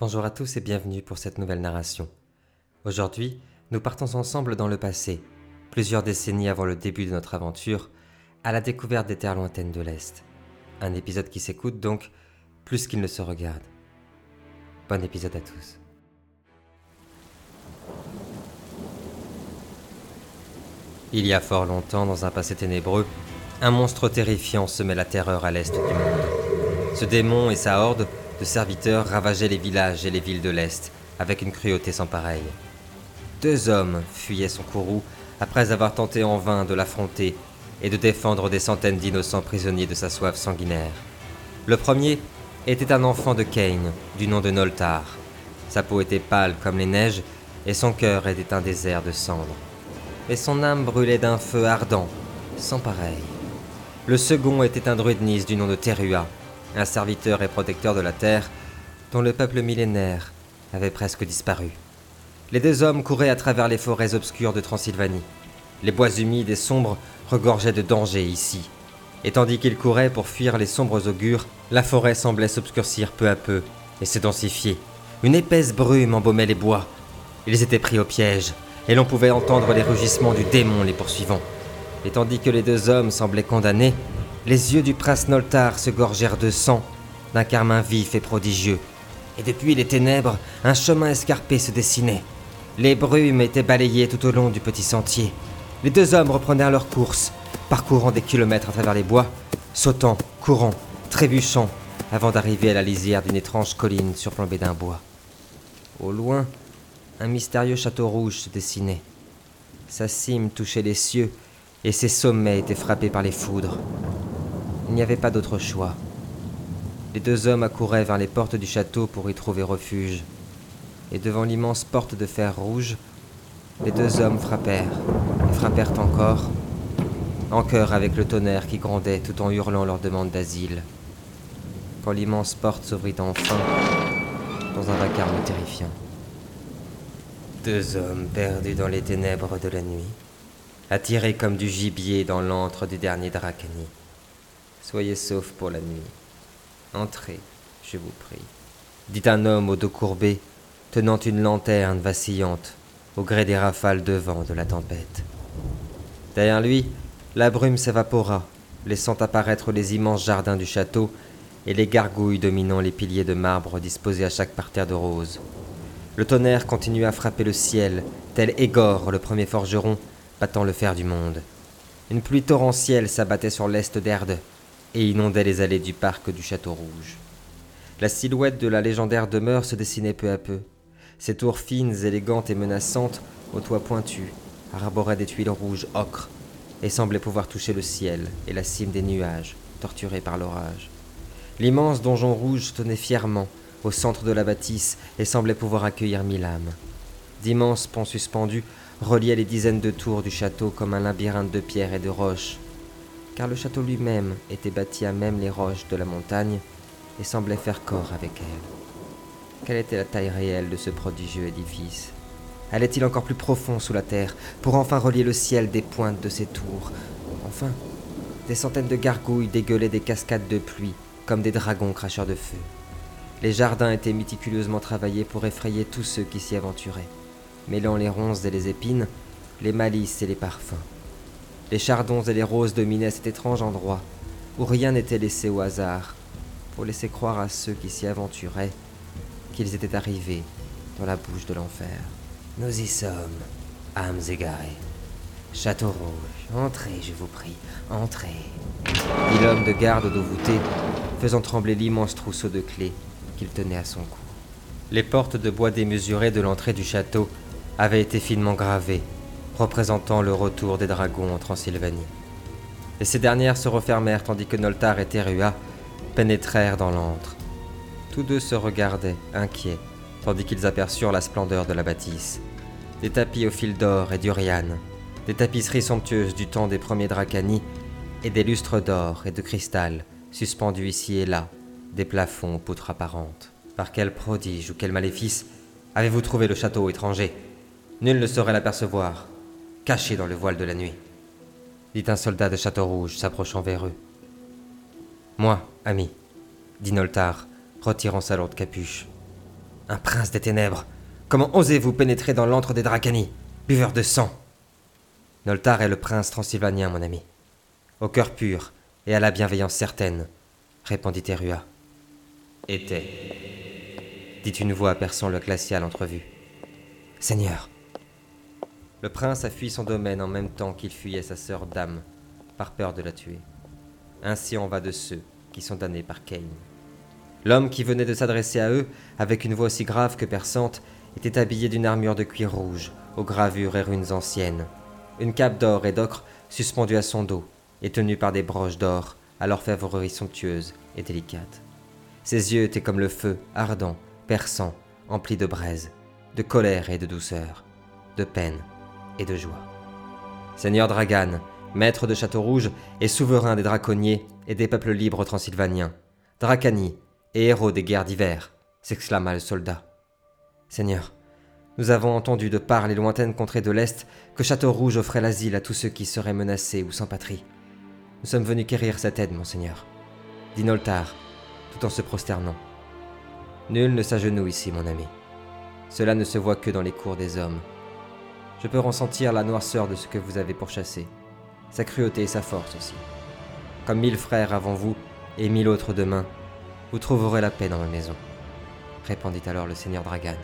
Bonjour à tous et bienvenue pour cette nouvelle narration. Aujourd'hui, nous partons ensemble dans le passé, plusieurs décennies avant le début de notre aventure, à la découverte des terres lointaines de l'Est. Un épisode qui s'écoute donc plus qu'il ne se regarde. Bon épisode à tous. Il y a fort longtemps, dans un passé ténébreux, un monstre terrifiant semait la terreur à l'est du monde. Ce démon et sa horde de serviteurs ravageaient les villages et les villes de l'Est avec une cruauté sans pareille. Deux hommes fuyaient son courroux après avoir tenté en vain de l'affronter et de défendre des centaines d'innocents prisonniers de sa soif sanguinaire. Le premier était un enfant de Cain, du nom de Noltar. Sa peau était pâle comme les neiges et son cœur était un désert de cendres. Et son âme brûlait d'un feu ardent, sans pareil. Le second était un druidnis du nom de Terua, un serviteur et protecteur de la terre dont le peuple millénaire avait presque disparu. Les deux hommes couraient à travers les forêts obscures de Transylvanie. Les bois humides et sombres regorgeaient de dangers ici. Et tandis qu'ils couraient pour fuir les sombres augures, la forêt semblait s'obscurcir peu à peu et se densifier. Une épaisse brume embaumait les bois. Ils étaient pris au piège, et l'on pouvait entendre les rugissements du démon les poursuivant. Et tandis que les deux hommes semblaient condamnés, les yeux du prince Noltar se gorgèrent de sang, d'un carmin vif et prodigieux. Et depuis les ténèbres, un chemin escarpé se dessinait. Les brumes étaient balayées tout au long du petit sentier. Les deux hommes reprenèrent leur course, parcourant des kilomètres à travers les bois, sautant, courant, trébuchant, avant d'arriver à la lisière d'une étrange colline surplombée d'un bois. Au loin, un mystérieux château rouge se dessinait. Sa cime touchait les cieux, et ses sommets étaient frappés par les foudres. Il n'y avait pas d'autre choix. Les deux hommes accouraient vers les portes du château pour y trouver refuge. Et devant l'immense porte de fer rouge, les deux hommes frappèrent, et frappèrent encore, en chœur avec le tonnerre qui grondait tout en hurlant leur demande d'asile. Quand l'immense porte s'ouvrit enfin, dans un vacarme terrifiant. Deux hommes perdus dans les ténèbres de la nuit, attirés comme du gibier dans l'antre du dernier Dracani. Soyez saufs pour la nuit. Entrez, je vous prie, dit un homme au dos courbé, tenant une lanterne vacillante au gré des rafales de vent de la tempête. Derrière lui, la brume s'évapora, laissant apparaître les immenses jardins du château et les gargouilles dominant les piliers de marbre disposés à chaque parterre de roses. Le tonnerre continuait à frapper le ciel, tel Égor, le premier forgeron, battant le fer du monde. Une pluie torrentielle s'abattait sur l'est d'Erde, et inondait les allées du parc du Château Rouge. La silhouette de la légendaire demeure se dessinait peu à peu. Ses tours fines, élégantes et menaçantes, aux toits pointus, arboraient des tuiles rouges ocre et semblaient pouvoir toucher le ciel et la cime des nuages, torturés par l'orage. L'immense donjon rouge tenait fièrement au centre de la bâtisse et semblait pouvoir accueillir mille âmes. D'immenses ponts suspendus reliaient les dizaines de tours du château comme un labyrinthe de pierres et de roches, car le château lui-même était bâti à même les roches de la montagne et semblait faire corps avec elle. Quelle était la taille réelle de ce prodigieux édifice? Allait-il encore plus profond sous la terre pour enfin relier le ciel des pointes de ses tours? Enfin, des centaines de gargouilles dégueulaient des cascades de pluie comme des dragons cracheurs de feu. Les jardins étaient méticuleusement travaillés pour effrayer tous ceux qui s'y aventuraient, mêlant les ronces et les épines, les malices et les parfums. Les chardons et les roses dominaient cet étrange endroit, où rien n'était laissé au hasard, pour laisser croire à ceux qui s'y aventuraient qu'ils étaient arrivés dans la bouche de l'enfer. Nous y sommes, âmes égarées. Château rouge, entrez, je vous prie, entrez. Dit l'homme de garde dos voûté, faisant trembler l'immense trousseau de clés qu'il tenait à son cou. Les portes de bois démesuré de l'entrée du château avaient été finement gravées représentant le retour des dragons en Transylvanie. Et ces dernières se refermèrent tandis que Noltar et Terua pénétrèrent dans l'antre. Tous deux se regardaient, inquiets, tandis qu'ils aperçurent la splendeur de la bâtisse. Des tapis au fil d'or et d'Uriane, des tapisseries somptueuses du temps des premiers Dracani, et des lustres d'or et de cristal suspendus ici et là, des plafonds aux poutres apparentes. Par quel prodige ou quel maléfice avez-vous trouvé le château étranger? Nul ne saurait l'apercevoir, caché dans le voile de la nuit, dit un soldat de Château Rouge s'approchant vers eux. Moi, ami, dit Noltar, retirant sa lourde capuche. Un prince des ténèbres Comment osez-vous pénétrer dans l'antre des Dracani, buveur de sang? Noltar est le prince transylvanien, mon ami. Au cœur pur et à la bienveillance certaine, répondit Terua. Était, dit une voix perçant le glacial entrevu. Seigneur. Le prince a fui son domaine en même temps qu'il fuyait sa sœur Dame, par peur de la tuer. Ainsi en va de ceux qui sont damnés par Cain. L'homme qui venait de s'adresser à eux, avec une voix aussi grave que perçante, était habillé d'une armure de cuir rouge, aux gravures et runes anciennes. Une cape d'or et d'ocre suspendue à son dos, et tenue par des broches d'or, à l'orfèvrerie somptueuse et délicate. Ses yeux étaient comme le feu, ardent, perçant, empli de braise, de colère et de douceur, de peine de joie. Seigneur Dragan, maître de Château Rouge et souverain des draconniers et des peuples libres transylvaniens, Dracani et héros des guerres d'hiver, s'exclama le soldat. Seigneur, nous avons entendu de par les lointaines contrées de l'Est que Château Rouge offrait l'asile à tous ceux qui seraient menacés ou sans patrie. Nous sommes venus quérir cette aide, monseigneur, dit Noltar, tout en se prosternant. Nul ne s'agenouille ici, mon ami. Cela ne se voit que dans les cours des hommes. Je peux ressentir la noirceur de ce que vous avez pourchassé, sa cruauté et sa force aussi. Comme mille frères avant vous et mille autres demain, vous trouverez la paix dans ma maison, répondit alors le seigneur Dragan.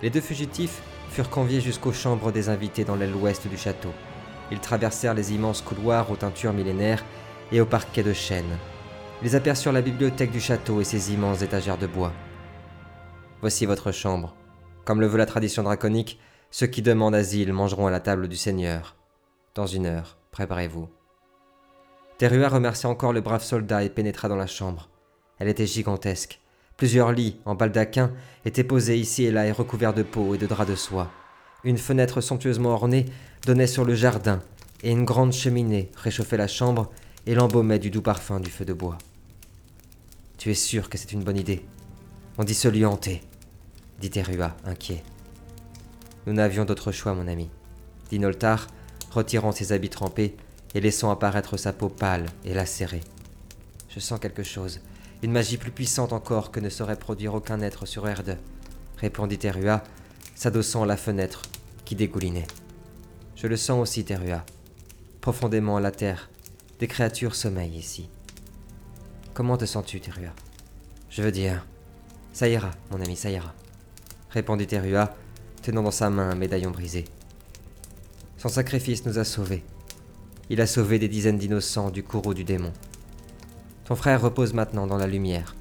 Les deux fugitifs furent conviés jusqu'aux chambres des invités dans l'aile ouest du château. Ils traversèrent les immenses couloirs aux teintures millénaires et au parquet de chêne. Ils aperçurent la bibliothèque du château et ses immenses étagères de bois. Voici votre chambre. Comme le veut la tradition draconique, ceux qui demandent asile mangeront à la table du Seigneur. Dans une heure, préparez-vous. Terua remercia encore le brave soldat et pénétra dans la chambre. Elle était gigantesque. Plusieurs lits, en baldaquin, étaient posés ici et là et recouverts de peau et de draps de soie. Une fenêtre somptueusement ornée donnait sur le jardin, et une grande cheminée réchauffait la chambre et l'embaumait du doux parfum du feu de bois. Tu es sûr que c'est une bonne idée? On dit se lui hanter, dit Terua, inquiet. Nous n'avions d'autre choix, mon ami, dit Noltar, retirant ses habits trempés et laissant apparaître sa peau pâle et lacérée. Je sens quelque chose, une magie plus puissante encore que ne saurait produire aucun être sur Erde, répondit Terua, s'adossant à la fenêtre qui dégoulinait. Je le sens aussi, Terua. Profondément à la terre, des créatures sommeillent ici. Comment te sens-tu, Terua? Je veux dire. Ça ira, mon ami, ça ira, répondit Terua, tenant dans sa main un médaillon brisé. Son sacrifice nous a sauvés. Il a sauvé des dizaines d'innocents du courroux du démon. Ton frère repose maintenant dans la lumière,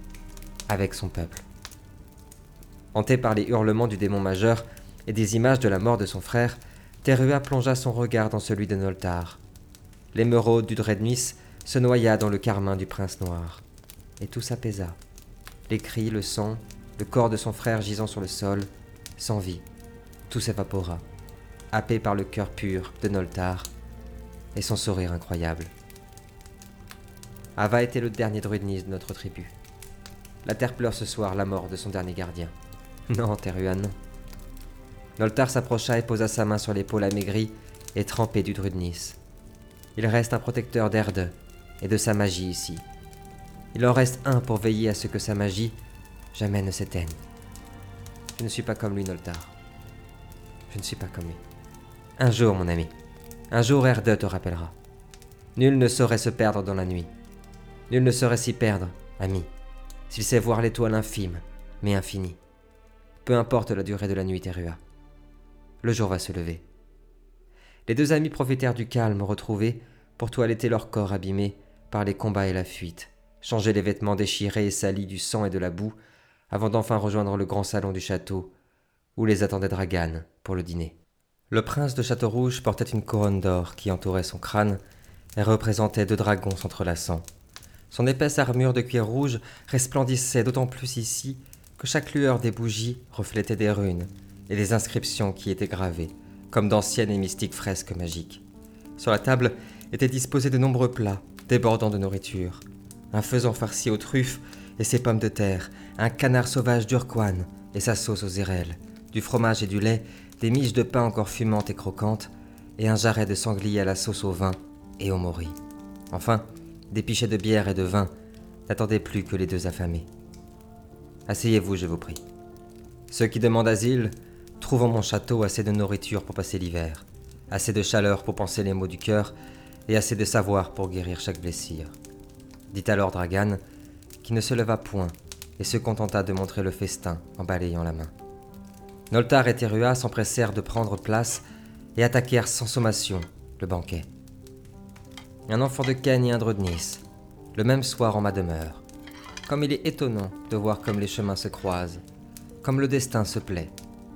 avec son peuple. Hanté par les hurlements du démon majeur et des images de la mort de son frère, Terua plongea son regard dans celui de Noltar. L'émeraude du Drednis se noya dans le carmin du prince noir, et tout s'apaisa. Les cris, le sang, le corps de son frère gisant sur le sol, sans tout s'évapora, happé par le cœur pur de Noltar et son sourire incroyable. Ava était le dernier druidnis de notre tribu. La terre pleure ce soir la mort de son dernier gardien. Non, Teruan, non. Noltar s'approcha et posa sa main sur l'épaule amaigrie et trempée du druidnis. Il reste un protecteur d'Erde et de sa magie ici. Il en reste un pour veiller à ce que sa magie jamais ne s'éteigne. Je ne suis pas comme lui, Noltar. Je ne suis pas comme lui. Un jour, mon ami, un jour Erde te rappellera. Nul ne saurait se perdre dans la nuit. Nul ne saurait s'y perdre, ami, s'il sait voir l'étoile infime, mais infinie. Peu importe la durée de la nuit, Terua. Le jour va se lever. Les deux amis profitèrent du calme retrouvé pour toiletter leur corps abîmé par les combats et la fuite, changer les vêtements déchirés et salis du sang et de la boue, avant d'enfin rejoindre le grand salon du château, où les attendait Dragan pour le dîner. Le prince de Château-Rouge portait une couronne d'or qui entourait son crâne et représentait deux dragons s'entrelaçant. Son épaisse armure de cuir rouge resplendissait d'autant plus ici que chaque lueur des bougies reflétait des runes et des inscriptions qui étaient gravées, comme d'anciennes et mystiques fresques magiques. Sur la table étaient disposés de nombreux plats, débordant de nourriture. Un faisan farci aux truffes et ses pommes de terre, un canard sauvage d'Urquan et sa sauce aux érelles, du fromage et du lait, des miches de pain encore fumantes et croquantes, et un jarret de sanglier à la sauce au vin et au mori. Enfin, des pichets de bière et de vin n'attendaient plus que les deux affamés. Asseyez-vous, je vous prie, Ceux qui demandent asile trouvent en mon château assez de nourriture pour passer l'hiver, assez de chaleur pour penser les maux du cœur, et assez de savoir pour guérir chaque blessure. Dit alors Dragan, qui ne se leva point et se contenta de montrer le festin en balayant la main. Noltar et Terua s'empressèrent de prendre place et attaquèrent sans sommation le banquet. Un enfant de Ken et un Nice, le même soir en ma demeure. Comme il est étonnant de voir comme les chemins se croisent, comme le destin se plaît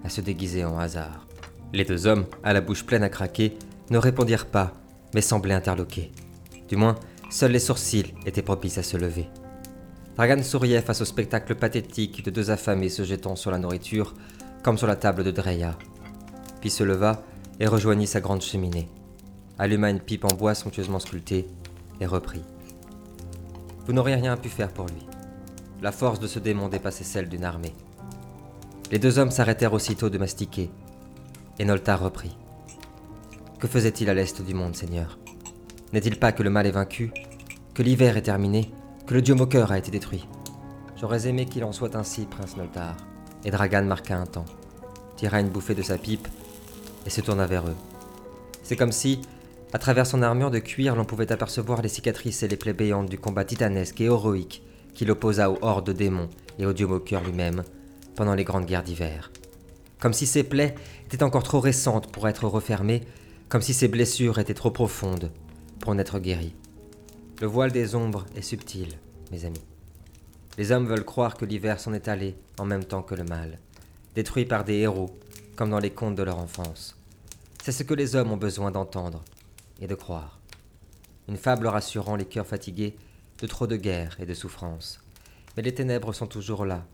à se déguiser en hasard. Les deux hommes, à la bouche pleine à craquer, ne répondirent pas, mais semblaient interloqués. Du moins, seuls les sourcils étaient propices à se lever. Dragan souriait face au spectacle pathétique de deux affamés se jetant sur la nourriture, comme sur la table de Dreya. Puis se leva et rejoignit sa grande cheminée, alluma une pipe en bois somptueusement sculptée et reprit. Vous n'auriez rien pu faire pour lui. La force de ce démon dépassait celle d'une armée. Les deux hommes s'arrêtèrent aussitôt de mastiquer, et Noltar reprit. Que faisait-il à l'est du monde, Seigneur? N'est-il pas que le mal est vaincu, que l'hiver est terminé, que le dieu moqueur a été détruit? J'aurais aimé qu'il en soit ainsi, prince Noltar. Et Dragan marqua un temps, tira une bouffée de sa pipe et se tourna vers eux. C'est comme si, à travers son armure de cuir, l'on pouvait apercevoir les cicatrices et les plaies béantes du combat titanesque et héroïque qui l'opposa aux hordes de démons et au dieu moqueur lui-même pendant les grandes guerres d'hiver. Comme si ses plaies étaient encore trop récentes pour être refermées, comme si ses blessures étaient trop profondes pour n'être guéries. Le voile des ombres est subtil, mes amis. Les hommes veulent croire que l'hiver s'en est allé en même temps que le mal, détruit par des héros, comme dans les contes de leur enfance. C'est ce que les hommes ont besoin d'entendre et de croire. Une fable rassurant les cœurs fatigués de trop de guerre et de souffrance. Mais les ténèbres sont toujours là,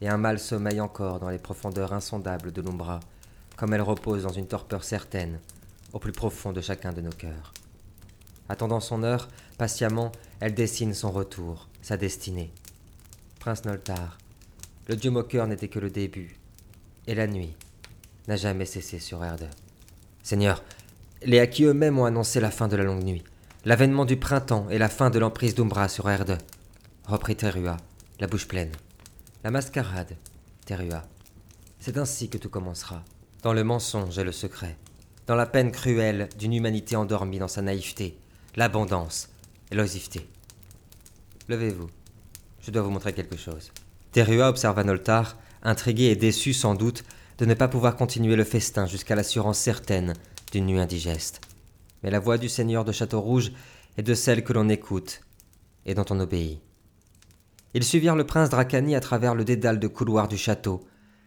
et un mal sommeille encore dans les profondeurs insondables de l'Umbra, comme elle repose dans une torpeur certaine, au plus profond de chacun de nos cœurs. Attendant son heure, patiemment, elle dessine son retour, sa destinée. Prince Noltar, le dieu moqueur n'était que le début, et la nuit n'a jamais cessé sur Erde. Seigneur, les Haki eux-mêmes ont annoncé la fin de la longue nuit, l'avènement du printemps et la fin de l'emprise d'Umbra sur Erde. Reprit Terua, la bouche pleine. La mascarade, Terua. C'est ainsi que tout commencera. Dans le mensonge et le secret. Dans la peine cruelle d'une humanité endormie dans sa naïveté, l'abondance et l'oisiveté. Levez-vous. Je dois vous montrer quelque chose. Terua observa Noltar, intrigué et déçu sans doute de ne pas pouvoir continuer le festin jusqu'à l'assurance certaine d'une nuit indigeste. Mais la voix du seigneur de Château-Rouge est de celle que l'on écoute et dont on obéit. Ils suivirent le prince Dracani à travers le dédale de couloirs du château,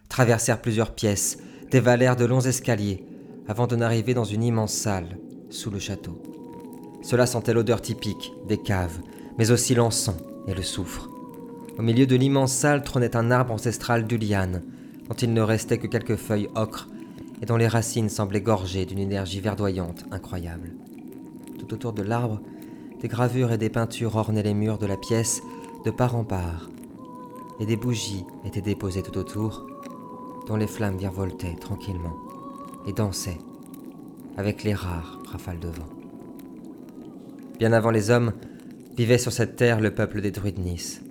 traversèrent plusieurs pièces, dévalèrent de longs escaliers, avant de n'arriver dans une immense salle, sous le château. Cela sentait l'odeur typique des caves, mais aussi l'encens et le soufre. Au milieu de l'immense salle trônait un arbre ancestral du liane, dont il ne restait que quelques feuilles ocre et dont les racines semblaient gorgées d'une énergie verdoyante incroyable. Tout autour de l'arbre, des gravures et des peintures ornaient les murs de la pièce de part en part, et des bougies étaient déposées tout autour, dont les flammes virevoltaient tranquillement et dansaient avec les rares rafales de vent. Bien avant les hommes, vivait sur cette terre le peuple des druides Nice.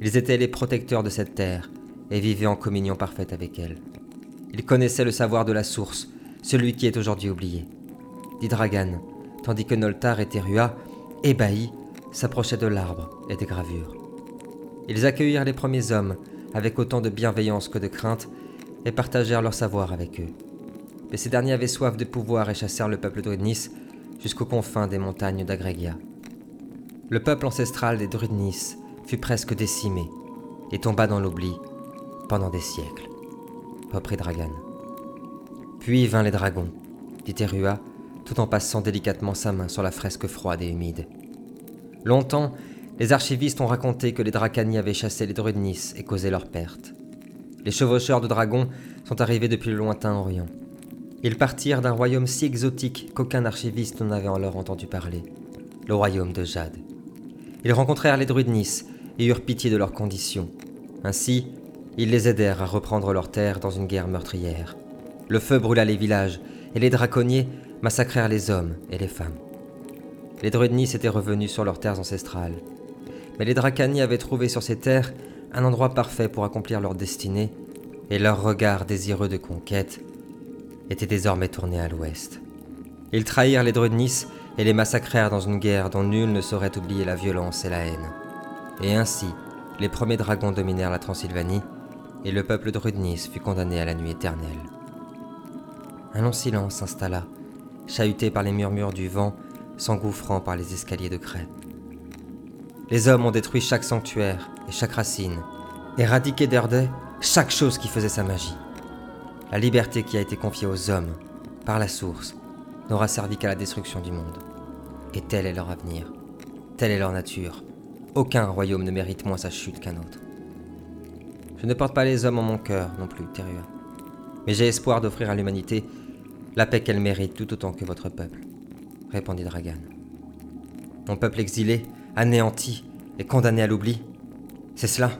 Ils étaient les protecteurs de cette terre et vivaient en communion parfaite avec elle. Ils connaissaient le savoir de la source, celui qui est aujourd'hui oublié. Dit Dragan, tandis que Noltar et Terua, ébahis, s'approchaient de l'arbre et des gravures. Ils accueillirent les premiers hommes avec autant de bienveillance que de crainte et partagèrent leur savoir avec eux. Mais ces derniers avaient soif de pouvoir et chassèrent le peuple Nice jusqu'aux confins des montagnes d'Agregia. Le peuple ancestral des Nice fut presque décimé et tomba dans l'oubli pendant des siècles, reprit Dragan. Puis vinrent les dragons, dit Terua, tout en passant délicatement sa main sur la fresque froide et humide. Longtemps, les archivistes ont raconté que les Dracani avaient chassé les druides Nice et causé leur perte. Les chevaucheurs de dragons sont arrivés depuis le lointain Orient. Ils partirent d'un royaume si exotique qu'aucun archiviste n'en avait alors entendu parler, le royaume de Jade. Ils rencontrèrent les druides Nice et eurent pitié de leurs conditions. Ainsi, ils les aidèrent à reprendre leurs terres dans une guerre meurtrière. Le feu brûla les villages et les draconniers massacrèrent les hommes et les femmes. Les druides Nice étaient revenus sur leurs terres ancestrales. Mais les Dracani avaient trouvé sur ces terres un endroit parfait pour accomplir leur destinée et leur regard désireux de conquête était désormais tourné à l'ouest. Ils trahirent les druides Nice et les massacrèrent dans une guerre dont nul ne saurait oublier la violence et la haine. Et ainsi, les premiers dragons dominèrent la Transylvanie, et le peuple de Nice fut condamné à la nuit éternelle. Un long silence s'installa, chahuté par les murmures du vent, s'engouffrant par les escaliers de craie. Les hommes ont détruit chaque sanctuaire et chaque racine, éradiqué d'Erdey chaque chose qui faisait sa magie. La liberté qui a été confiée aux hommes, par la source, n'aura servi qu'à la destruction du monde. Et tel est leur avenir, telle est leur nature. Aucun royaume ne mérite moins sa chute qu'un autre. Je ne porte pas les hommes en mon cœur non plus, Terua. Mais j'ai espoir d'offrir à l'humanité la paix qu'elle mérite tout autant que votre peuple, répondit Dragan. Mon peuple exilé, anéanti et condamné à l'oubli, c'est cela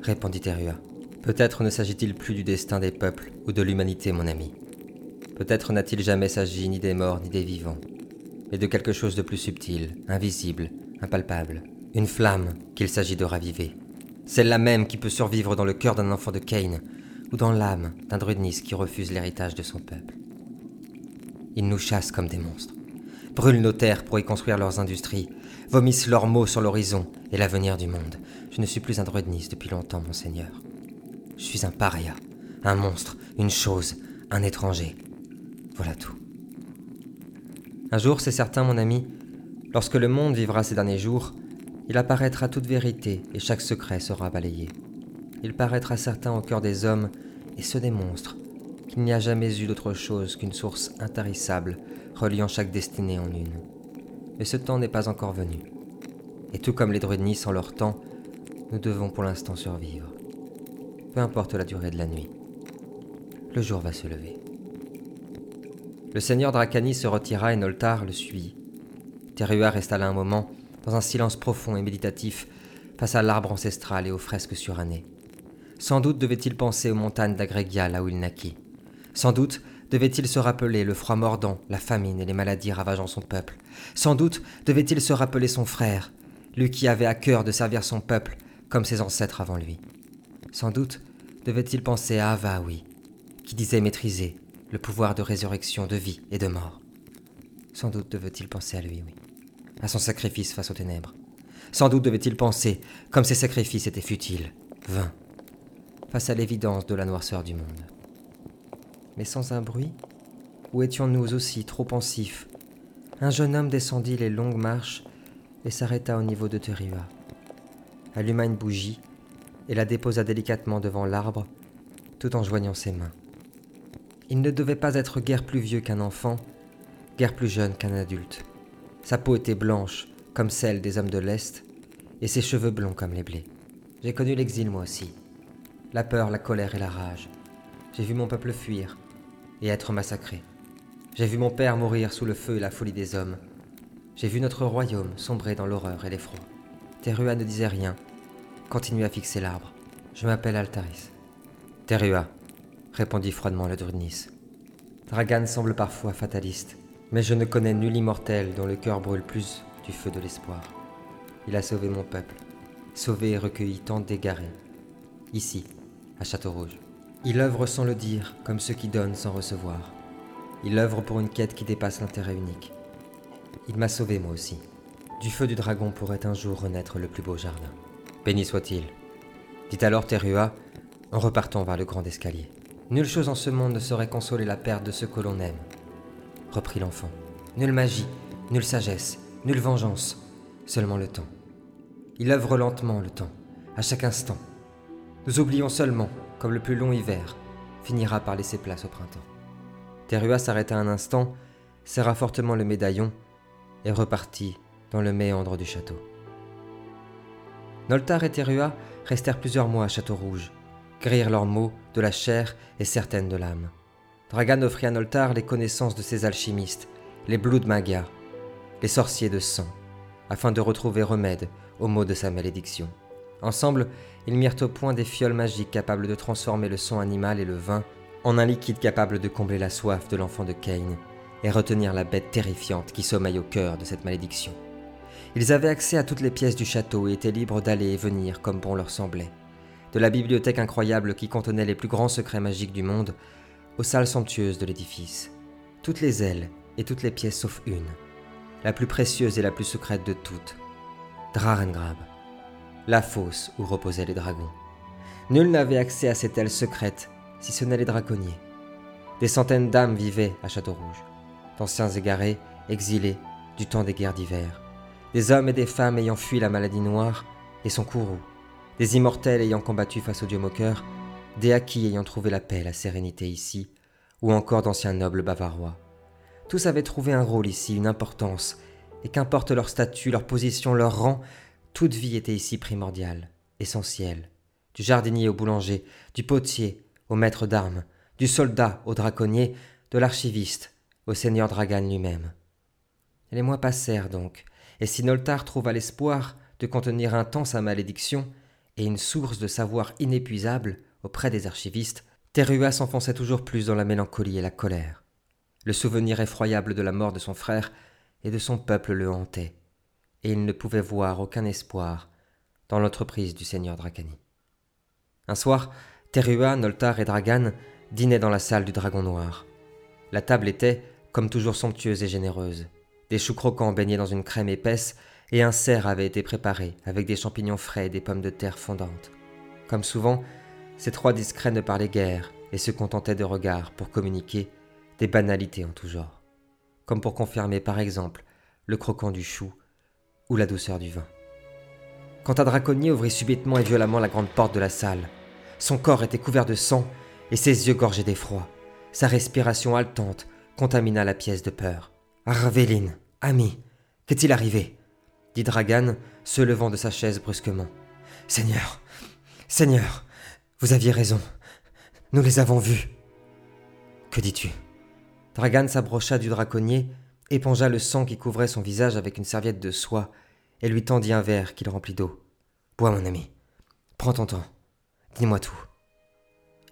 répondit Terua. Peut-être ne s'agit-il plus du destin des peuples ou de l'humanité, mon ami. Peut-être n'a-t-il jamais s'agi ni des morts ni des vivants, mais de quelque chose de plus subtil, invisible, impalpable. Une flamme qu'il s'agit de raviver. Celle-là même qui peut survivre dans le cœur d'un enfant de Cain, ou dans l'âme d'un druidnis qui refuse l'héritage de son peuple. Ils nous chassent comme des monstres, brûlent nos terres pour y construire leurs industries, vomissent leurs mots sur l'horizon et l'avenir du monde. Je ne suis plus un druidnis depuis longtemps, mon seigneur. Je suis un paria, un monstre, une chose, un étranger. Voilà tout. Un jour, c'est certain, mon ami, lorsque le monde vivra ses derniers jours, il apparaîtra toute vérité et chaque secret sera balayé. Il paraîtra certain au cœur des hommes et ceux des monstres qu'il n'y a jamais eu d'autre chose qu'une source intarissable reliant chaque destinée en une. Mais ce temps n'est pas encore venu. Et tout comme les druides en leur temps, nous devons pour l'instant survivre. Peu importe la durée de la nuit. Le jour va se lever. Le seigneur Dracani se retira et Noltar le suivit. Terua resta là un moment, dans un silence profond et méditatif, face à l'arbre ancestral et aux fresques surannées. Sans doute devait-il penser aux montagnes d'Agregia là où il naquit. Sans doute devait-il se rappeler le froid mordant, la famine et les maladies ravageant son peuple. Sans doute devait-il se rappeler son frère, lui qui avait à cœur de servir son peuple comme ses ancêtres avant lui. Sans doute devait-il penser à Avaoui, qui disait maîtriser le pouvoir de résurrection de vie et de mort. Sans doute devait-il penser à lui, oui à son sacrifice face aux ténèbres. Sans doute devait-il penser, comme ses sacrifices étaient futiles, vains, face à l'évidence de la noirceur du monde. Mais sans un bruit, où étions-nous aussi trop pensifs? Un jeune homme descendit les longues marches et s'arrêta au niveau de Terua, alluma une bougie et la déposa délicatement devant l'arbre, tout en joignant ses mains. Il ne devait pas être guère plus vieux qu'un enfant, guère plus jeune qu'un adulte. Sa peau était blanche, comme celle des hommes de l'Est, et ses cheveux blonds comme les blés. J'ai connu l'exil moi aussi. La peur, la colère et la rage. J'ai vu mon peuple fuir et être massacré. J'ai vu mon père mourir sous le feu et la folie des hommes. J'ai vu notre royaume sombrer dans l'horreur et l'effroi. Terua ne disait rien, continue à fixer l'arbre. Je m'appelle Altaris. Terua, répondit froidement le Drudnis. Dragan semble parfois fataliste. Mais je ne connais nul immortel dont le cœur brûle plus du feu de l'espoir. Il a sauvé mon peuple, sauvé et recueilli tant d'égarés. Ici, à Château-Rouge. Il œuvre sans le dire, comme ceux qui donnent sans recevoir. Il œuvre pour une quête qui dépasse l'intérêt unique. Il m'a sauvé moi aussi. Du feu du dragon pourrait un jour renaître le plus beau jardin. Béni soit-il. Dit alors Terua, en repartant vers le grand escalier. Nulle chose en ce monde ne saurait consoler la perte de ce que l'on aime, reprit l'enfant. Nulle magie, nulle sagesse, nulle vengeance, seulement le temps. Il œuvre lentement, le temps, à chaque instant. Nous oublions seulement, comme le plus long hiver, finira par laisser place au printemps. Terua s'arrêta un instant, serra fortement le médaillon et repartit dans le méandre du château. Noltar et Terua restèrent plusieurs mois à Château Rouge, grirent leurs mots de la chair et certaines de l'âme. Dragan offrit à Noltar les connaissances de ses alchimistes, les Blood Magas, les sorciers de sang, afin de retrouver remède aux maux de sa malédiction. Ensemble, ils mirent au point des fioles magiques capables de transformer le sang animal et le vin en un liquide capable de combler la soif de l'enfant de Cain et retenir la bête terrifiante qui sommeille au cœur de cette malédiction. Ils avaient accès à toutes les pièces du château et étaient libres d'aller et venir comme bon leur semblait. de la bibliothèque incroyable qui contenait les plus grands secrets magiques du monde, aux salles somptueuses de l'édifice. Toutes les ailes et toutes les pièces sauf une, la plus précieuse et la plus secrète de toutes, Drarengrab, la fosse où reposaient les dragons. Nul n'avait accès à cette aile secrète, si ce n'est les draconniers. Des centaines d'âmes vivaient à Château-Rouge, d'anciens égarés, exilés, du temps des guerres d'hiver, des hommes et des femmes ayant fui la maladie noire et son courroux, des immortels ayant combattu face au dieu moqueur, des acquis ayant trouvé la paix la sérénité ici, ou encore d'anciens nobles bavarois. Tous avaient trouvé un rôle ici, une importance, et qu'importe leur statut, leur position, leur rang, toute vie était ici primordiale, essentielle, du jardinier au boulanger, du potier au maître d'armes, du soldat au draconnier, de l'archiviste au seigneur Dragan lui-même. Les mois passèrent donc, et si Noltar trouva l'espoir de contenir un temps sa malédiction et une source de savoir inépuisable auprès des archivistes, Terua s'enfonçait toujours plus dans la mélancolie et la colère. Le souvenir effroyable de la mort de son frère et de son peuple le hantait, et il ne pouvait voir aucun espoir dans l'entreprise du seigneur Dracani. Un soir, Terua, Noltar et Dragan dînaient dans la salle du Dragon Noir. La table était, comme toujours somptueuse et généreuse. Des choux croquants baignés dans une crème épaisse et un cerf avait été préparé avec des champignons frais et des pommes de terre fondantes. Comme souvent, ces trois discrets ne parlaient guère et se contentaient de regards pour communiquer des banalités en tout genre, comme pour confirmer par exemple le croquant du chou ou la douceur du vin. Quant à Draconnier ouvrit subitement et violemment la grande porte de la salle. Son corps était couvert de sang et ses yeux gorgés d'effroi. Sa respiration haletante contamina la pièce de peur. Arvéline, ami, qu'est-il arrivé? dit Dragan, se levant de sa chaise brusquement. Seigneur, Seigneur, vous aviez raison. Nous les avons vus. Que dis-tu? Dragan s'approcha du draconnier, épongea le sang qui couvrait son visage avec une serviette de soie et lui tendit un verre qu'il remplit d'eau. Bois, mon ami. Prends ton temps. Dis-moi tout.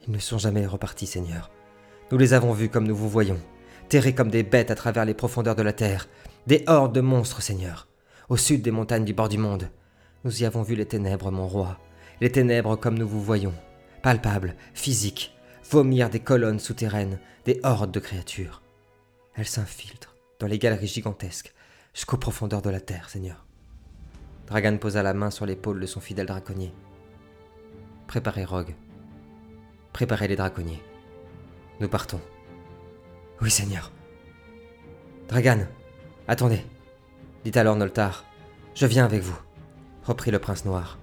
Ils ne sont jamais repartis, Seigneur. Nous les avons vus comme nous vous voyons, terrés comme des bêtes à travers les profondeurs de la terre, des hordes de monstres, Seigneur au sud des montagnes du bord du monde. Nous y avons vu les ténèbres, mon roi, les ténèbres comme nous vous voyons, palpables, physiques, vomir des colonnes souterraines, des hordes de créatures. Elles s'infiltrent dans les galeries gigantesques, jusqu'aux profondeurs de la terre, Seigneur. Dragan posa la main sur l'épaule de son fidèle draconnier. Préparez Rogue. Préparez les draconniers. Nous partons. Oui, Seigneur. Dragan, attendez dit alors Noltar. Je viens avec vous, reprit le prince noir.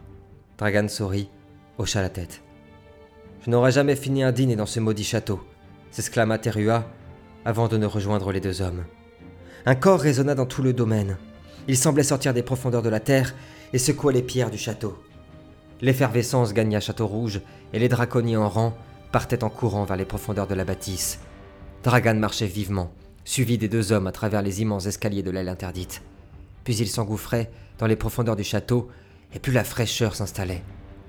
Dragan sourit, hocha la tête. Je n'aurai jamais fini un dîner dans ce maudit château, s'exclama Terua avant de ne rejoindre les deux hommes. Un corps résonna dans tout le domaine. Il semblait sortir des profondeurs de la terre et secouait les pierres du château. L'effervescence gagna Château Rouge et les draconniers en rang partaient en courant vers les profondeurs de la bâtisse. Dragan marchait vivement, suivi des deux hommes à travers les immenses escaliers de l'aile interdite. Puis il s'engouffrait dans les profondeurs du château, et plus la fraîcheur s'installait.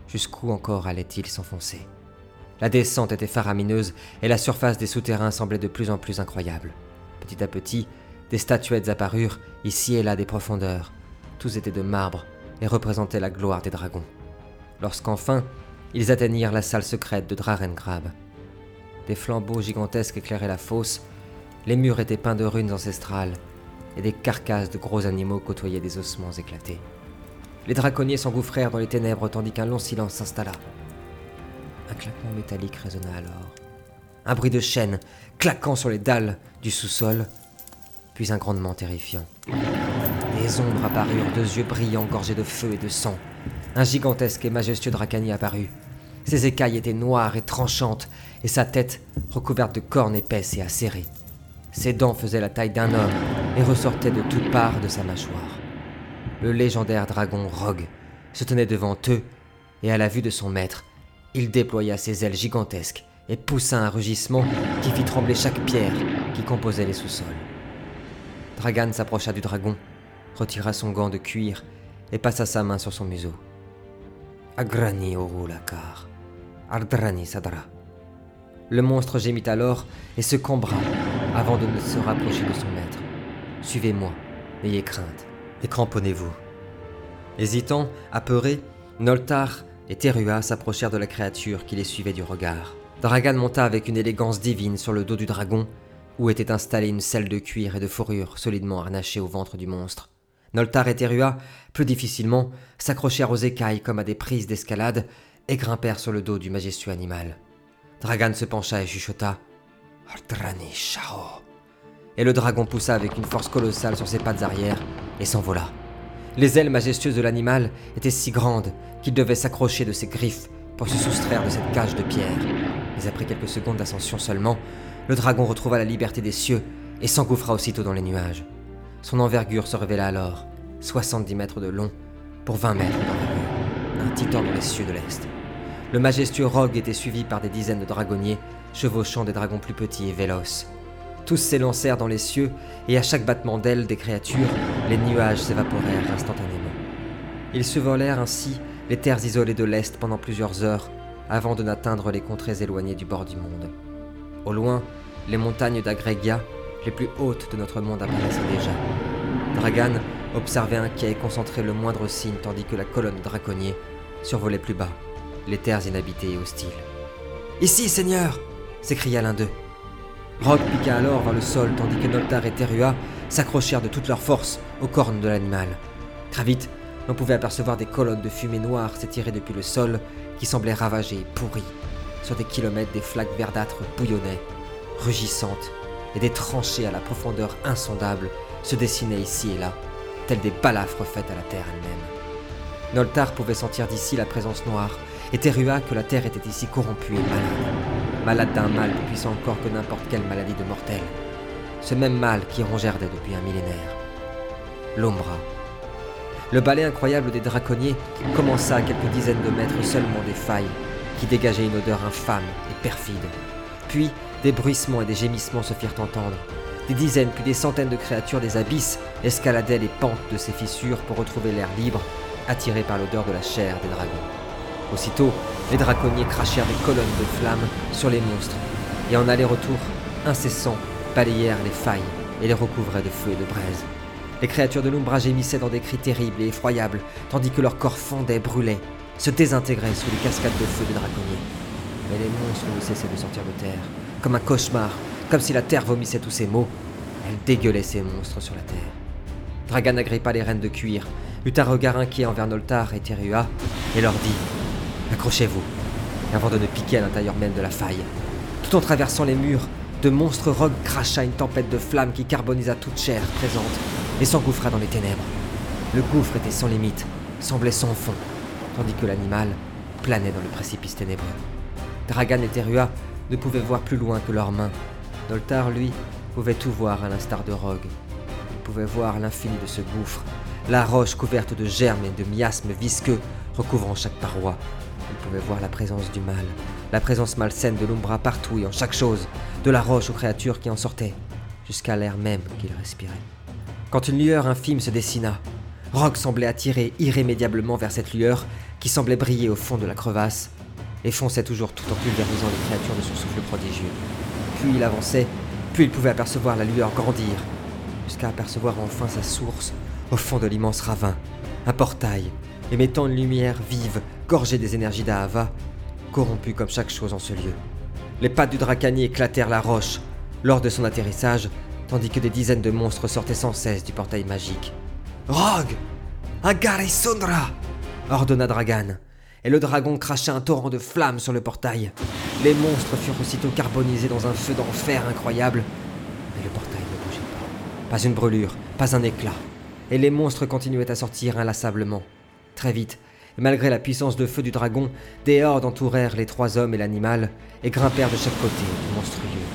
Jusqu'où encore allait-il s'enfoncer? La descente était faramineuse, et la surface des souterrains semblait de plus en plus incroyable. Petit à petit, des statuettes apparurent, ici et là des profondeurs. Tous étaient de marbre et représentaient la gloire des dragons. Lorsqu'enfin, ils atteignirent la salle secrète de Drarengrab. Des flambeaux gigantesques éclairaient la fosse, les murs étaient peints de runes ancestrales, et des carcasses de gros animaux côtoyaient des ossements éclatés. Les draconniers s'engouffrèrent dans les ténèbres tandis qu'un long silence s'installa. Un claquement métallique résonna alors. Un bruit de chaînes claquant sur les dalles du sous-sol, puis un grondement terrifiant. Des ombres apparurent, deux yeux brillants gorgés de feu et de sang. Un gigantesque et majestueux dracani apparut. Ses écailles étaient noires et tranchantes, et sa tête recouverte de cornes épaisses et acérées. Ses dents faisaient la taille d'un homme et ressortaient de toutes parts de sa mâchoire. Le légendaire dragon Rogue se tenait devant eux, et à la vue de son maître, il déploya ses ailes gigantesques et poussa un rugissement qui fit trembler chaque pierre qui composait les sous-sols. Dragan s'approcha du dragon, retira son gant de cuir et passa sa main sur son museau. Agrani Orulakar, Ardrani Sadra. Le monstre gémit alors et se cambra avant de ne se rapprocher de son maître. Suivez-moi, n'ayez crainte et cramponnez-vous. Hésitant, apeuré, Noltar et Terua s'approchèrent de la créature qui les suivait du regard. Dragan monta avec une élégance divine sur le dos du dragon, où était installée une selle de cuir et de fourrure solidement harnachée au ventre du monstre. Noltar et Terua, plus difficilement, s'accrochèrent aux écailles comme à des prises d'escalade et grimpèrent sur le dos du majestueux animal. Dragan se pencha et chuchota Ardrani Shao. Et le dragon poussa avec une force colossale sur ses pattes arrière et s'envola. Les ailes majestueuses de l'animal étaient si grandes qu'il devait s'accrocher de ses griffes pour se soustraire de cette cage de pierre. Mais après quelques secondes d'ascension seulement, le dragon retrouva la liberté des cieux et s'engouffra aussitôt dans les nuages. Son envergure se révéla alors, 70 mètres de long pour 20 mètres d'envergure, un titan dans les cieux de l'Est. Le majestueux Rogue était suivi par des dizaines de dragonniers, chevauchant des dragons plus petits et véloces. Tous s'élancèrent dans les cieux, et à chaque battement d'ailes des créatures, les nuages s'évaporèrent instantanément. Ils survolèrent ainsi les terres isolées de l'Est pendant plusieurs heures, avant de n'atteindre les contrées éloignées du bord du monde. Au loin, les montagnes d'Agregia les plus hautes de notre monde apparaissaient déjà. Dragan observait inquiet et concentrait le moindre signe tandis que la colonne draconnier survolait plus bas, les terres inhabitées et hostiles. Ici, Seigneur s'écria l'un d'eux. Rogue piqua alors vers le sol tandis que Noltar et Terua s'accrochèrent de toute leur force aux cornes de l'animal. Très vite, on pouvait apercevoir des colonnes de fumée noire s'étirer depuis le sol qui semblaient ravagées, pourries. Sur des kilomètres, des flaques verdâtres bouillonnaient, rugissantes, et des tranchées à la profondeur insondable se dessinaient ici et là, telles des balafres faites à la terre elle-même. Noltar pouvait sentir d'ici la présence noire, et Terua que la terre était ici corrompue et malade. Malade d'un mal plus puissant encore que n'importe quelle maladie de mortel. Ce même mal qui rongeait depuis un millénaire. L'Ombra. Le balai incroyable des draconniers commença à quelques dizaines de mètres seulement des failles, qui dégageaient une odeur infâme et perfide. Puis, des bruissements et des gémissements se firent entendre. Des dizaines puis des centaines de créatures des abysses escaladaient les pentes de ces fissures pour retrouver l'air libre, attirés par l'odeur de la chair des dragons. Aussitôt, les draconniers crachèrent des colonnes de flammes sur les monstres, et en aller-retour incessant balayèrent les failles et les recouvraient de feu et de braise. Les créatures de l'ombre gémissaient dans des cris terribles et effroyables, tandis que leurs corps fondaient, brûlaient, se désintégraient sous les cascades de feu des draconniers. Mais les monstres ne cessaient de sortir de terre, comme un cauchemar, comme si la terre vomissait tous ces mots. Elle dégueulait ces monstres sur la terre. Dragan agrippa les rênes de cuir, eut un regard inquiet envers Noltar et Terua, et leur dit Accrochez-vous, avant de ne piquer à l'intérieur même de la faille. Tout en traversant les murs, de monstres rogues cracha une tempête de flammes qui carbonisa toute chair présente et s'engouffra dans les ténèbres. Le gouffre était sans limite, semblait sans fond, tandis que l'animal planait dans le précipice ténébreux. Dragan et Terua ne pouvaient voir plus loin que leurs mains. Doltar, lui, pouvait tout voir à l'instar de Rogue. Il pouvait voir l'infini de ce gouffre, la roche couverte de germes et de miasmes visqueux recouvrant chaque paroi. Il pouvait voir la présence du mal, la présence malsaine de l'Umbra partout et en chaque chose, de la roche aux créatures qui en sortaient, jusqu'à l'air même qu'il respirait. Quand une lueur infime se dessina, Rogue semblait attirer irrémédiablement vers cette lueur qui semblait briller au fond de la crevasse et fonçait toujours tout en pulvérisant les créatures de son souffle prodigieux. Plus il avançait, plus il pouvait apercevoir la lueur grandir, jusqu'à apercevoir enfin sa source au fond de l'immense ravin, un portail, émettant une lumière vive, gorgée des énergies d'Ahava, corrompue comme chaque chose en ce lieu. Les pattes du dracanier éclatèrent la roche lors de son atterrissage, tandis que des dizaines de monstres sortaient sans cesse du portail magique. Rogue Agarisundra ordonna Dragan et le dragon cracha un torrent de flammes sur le portail. Les monstres furent aussitôt carbonisés dans un feu d'enfer incroyable, mais le portail ne bougeait pas. Pas une brûlure, pas un éclat. Et les monstres continuaient à sortir inlassablement. Très vite, malgré la puissance de feu du dragon, des hordes entourèrent les trois hommes et l'animal et grimpèrent de chaque côté monstrueux.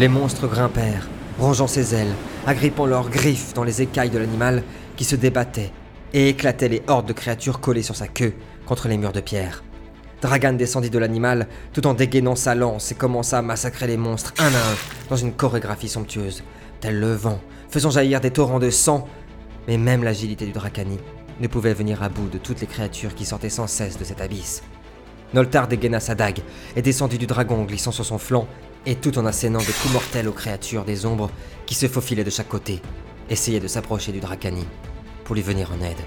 Les monstres grimpèrent, rongeant ses ailes, agrippant leurs griffes dans les écailles de l'animal qui se débattait et éclatait les hordes de créatures collées sur sa queue contre les murs de pierre. Dragan descendit de l'animal tout en dégainant sa lance et commença à massacrer les monstres un à un dans une chorégraphie somptueuse, tel le vent, faisant jaillir des torrents de sang. Mais même l'agilité du Dracani ne pouvait venir à bout de toutes les créatures qui sortaient sans cesse de cet abysse. Noltar dégaina sa dague et descendit du dragon glissant sur son flanc et tout en assénant des coups mortels aux créatures des ombres qui se faufilaient de chaque côté, essayaient de s'approcher du Dracani pour lui venir en aide.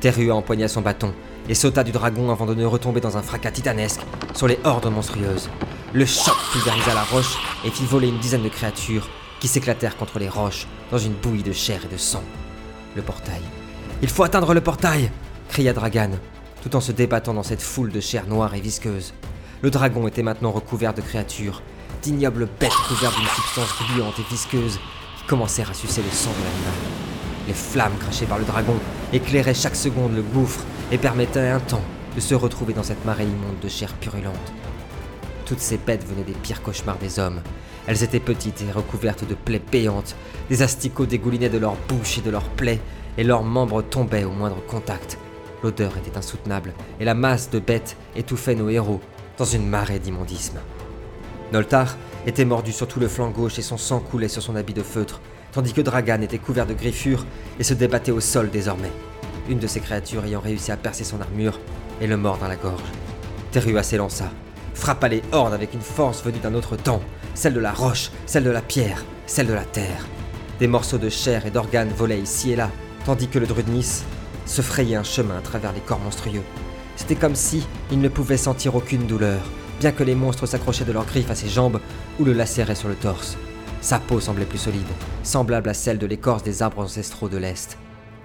Terua empoigna son bâton et sauta du dragon avant de ne retomber dans un fracas titanesque sur les hordes monstrueuses. Le choc pulvérisa la roche et fit voler une dizaine de créatures qui s'éclatèrent contre les roches dans une bouillie de chair et de sang. Le portail. Il faut atteindre le portail cria Dragan, tout en se débattant dans cette foule de chair noire et visqueuse. Le dragon était maintenant recouvert de créatures, d'ignobles bêtes couvertes d'une substance gluante et visqueuse qui commencèrent à sucer le sang de l'animal. Les flammes crachées par le dragon éclairaient chaque seconde le gouffre et permettaient un temps de se retrouver dans cette marée immonde de chair purulente. Toutes ces bêtes venaient des pires cauchemars des hommes. Elles étaient petites et recouvertes de plaies béantes. Des asticots dégoulinaient de leurs bouches et de leurs plaies, et leurs membres tombaient au moindre contact. L'odeur était insoutenable, et la masse de bêtes étouffait nos héros dans une marée d'immondices. Noltar était mordu sur tout le flanc gauche et son sang coulait sur son habit de feutre, tandis que Dragan était couvert de griffures et se débattait au sol désormais, une de ces créatures ayant réussi à percer son armure et le mord dans la gorge. Terua s'élança, frappa les hordes avec une force venue d'un autre temps, celle de la roche, celle de la pierre, celle de la terre. Des morceaux de chair et d'organes volaient ici et là, tandis que le Drudnis se frayait un chemin à travers les corps monstrueux. C'était comme si il ne pouvait sentir aucune douleur, bien que les monstres s'accrochaient de leurs griffes à ses jambes ou le lacéraient sur le torse. Sa peau semblait plus solide, semblable à celle de l'écorce des arbres ancestraux de l'Est.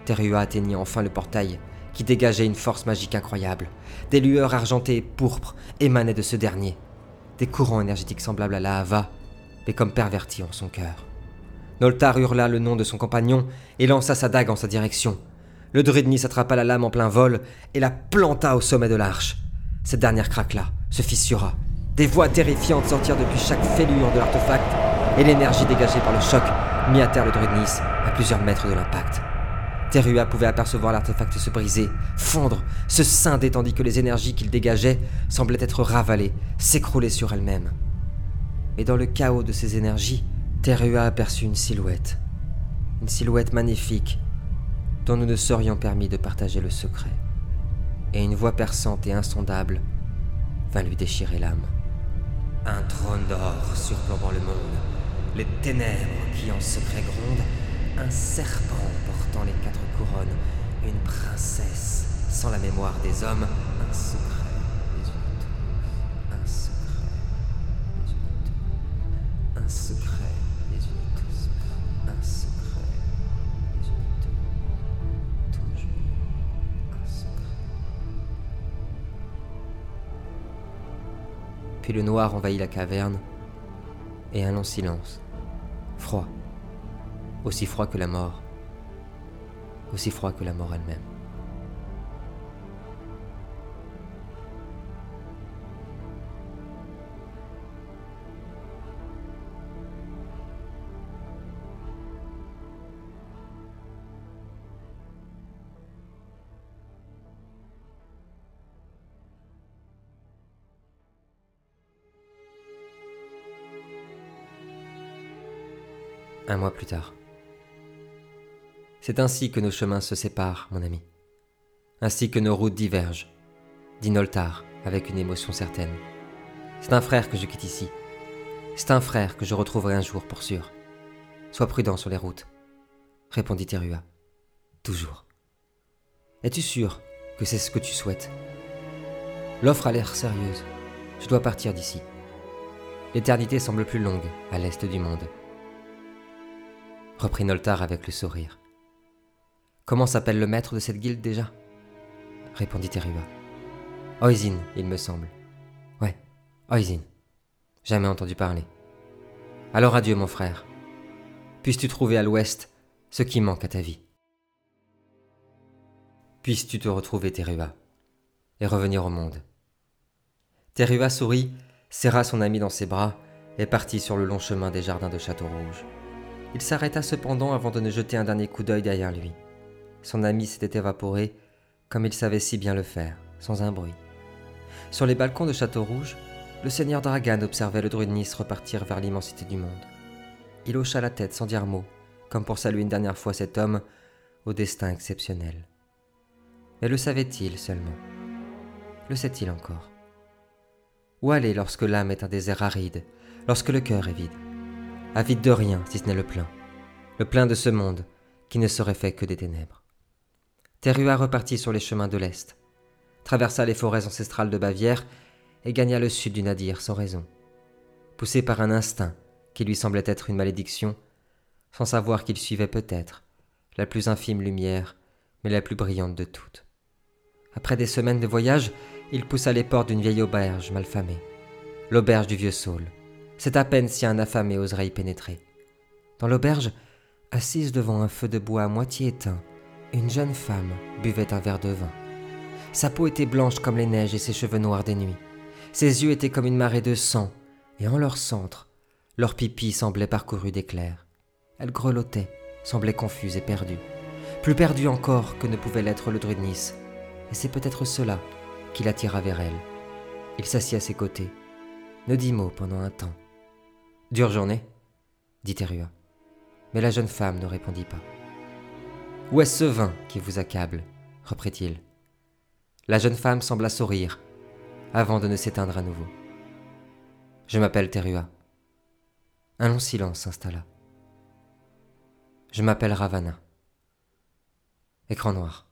Terua atteignit enfin le portail, qui dégageait une force magique incroyable. Des lueurs argentées et pourpres émanaient de ce dernier. Des courants énergétiques semblables à la hava, mais comme pervertis en son cœur. Noltar hurla le nom de son compagnon et lança sa dague en sa direction. Le Druidnis attrapa la lame en plein vol et la planta au sommet de l'arche. Cette dernière craquela, se fissura. Des voix terrifiantes sortirent depuis chaque fêlure de l'artefact, et l'énergie dégagée par le choc mit à terre le Druidnis à plusieurs mètres de l'impact. Terua pouvait apercevoir l'artefact se briser, fondre, se scinder tandis que les énergies qu'il dégageait semblaient être ravalées, s'écrouler sur elles-mêmes. Mais dans le chaos de ces énergies, Terua aperçut une silhouette. Une silhouette magnifique, dont nous ne serions permis de partager le secret. Et une voix perçante et insondable vint lui déchirer l'âme. Un trône d'or surplombant le monde, les ténèbres qui en secret grondent, un serpent portant les quatre couronnes, une princesse sans la mémoire des hommes, un secret un secret des un secret Puis le noir envahit la caverne, et un long silence, froid, aussi froid que la mort, aussi froid que la mort elle-même. Plus tard. C'est ainsi que nos chemins se séparent, mon ami. Ainsi que nos routes divergent, dit Noltar avec une émotion certaine. C'est un frère que je quitte ici. C'est un frère que je retrouverai un jour pour sûr. Sois prudent sur les routes, répondit Terua. Toujours. Es-tu sûr que c'est ce que tu souhaites? L'offre a l'air sérieuse. Je dois partir d'ici. L'éternité semble plus longue à l'est du monde reprit Noltar avec le sourire. Comment s'appelle le maître de cette guilde déjà? répondit Terua. Oisin, il me semble. Ouais, Oisin. Jamais entendu parler. Alors adieu, mon frère. Puisses-tu trouver à l'ouest ce qui manque à ta vie? Puisses-tu te retrouver, Terua, et revenir au monde? Terua sourit, serra son ami dans ses bras et partit sur le long chemin des jardins de Château Rouge. Il s'arrêta cependant avant de ne jeter un dernier coup d'œil derrière lui. Son ami s'était évaporé, comme il savait si bien le faire, sans un bruit. Sur les balcons de Château Rouge, le seigneur Dragan observait le druide Nice repartir vers l'immensité du monde. Il hocha la tête sans dire mot, comme pour saluer une dernière fois cet homme au destin exceptionnel. Mais le savait-il seulement? Le sait-il encore? Où aller lorsque l'âme est un désert aride, lorsque le cœur est vide? Avide de rien si ce n'est le plein, le plein de ce monde qui ne serait fait que des ténèbres. Terua repartit sur les chemins de l'Est. traversa les forêts ancestrales de Bavière et gagna le sud du Nadir sans raison. Poussé par un instinct qui lui semblait être une malédiction, sans savoir qu'il suivait peut-être la plus infime lumière, mais la plus brillante de toutes. Après des semaines de voyage, il poussa les portes d'une vieille auberge malfamée, l'auberge du vieux Saul. C'est à peine si un affamé oserait y pénétrer. Dans l'auberge, assise devant un feu de bois à moitié éteint, une jeune femme buvait un verre de vin. Sa peau était blanche comme les neiges et ses cheveux noirs des nuits. Ses yeux étaient comme une marée de sang, et en leur centre, leur pipi semblait parcouru d'éclairs. Elle grelottait, semblait confuse et perdue. Plus perdue encore que ne pouvait l'être le druide Nice. Et c'est peut-être cela qui l'attira vers elle. Il s'assit à ses côtés, ne dit mot pendant un temps. Dure journée dit Terua. Mais la jeune femme ne répondit pas. Où est ce vin qui vous accable? reprit-il. La jeune femme sembla sourire, avant de ne s'éteindre à nouveau. Je m'appelle Terua. Un long silence s'installa. Je m'appelle Ravana. Écran noir.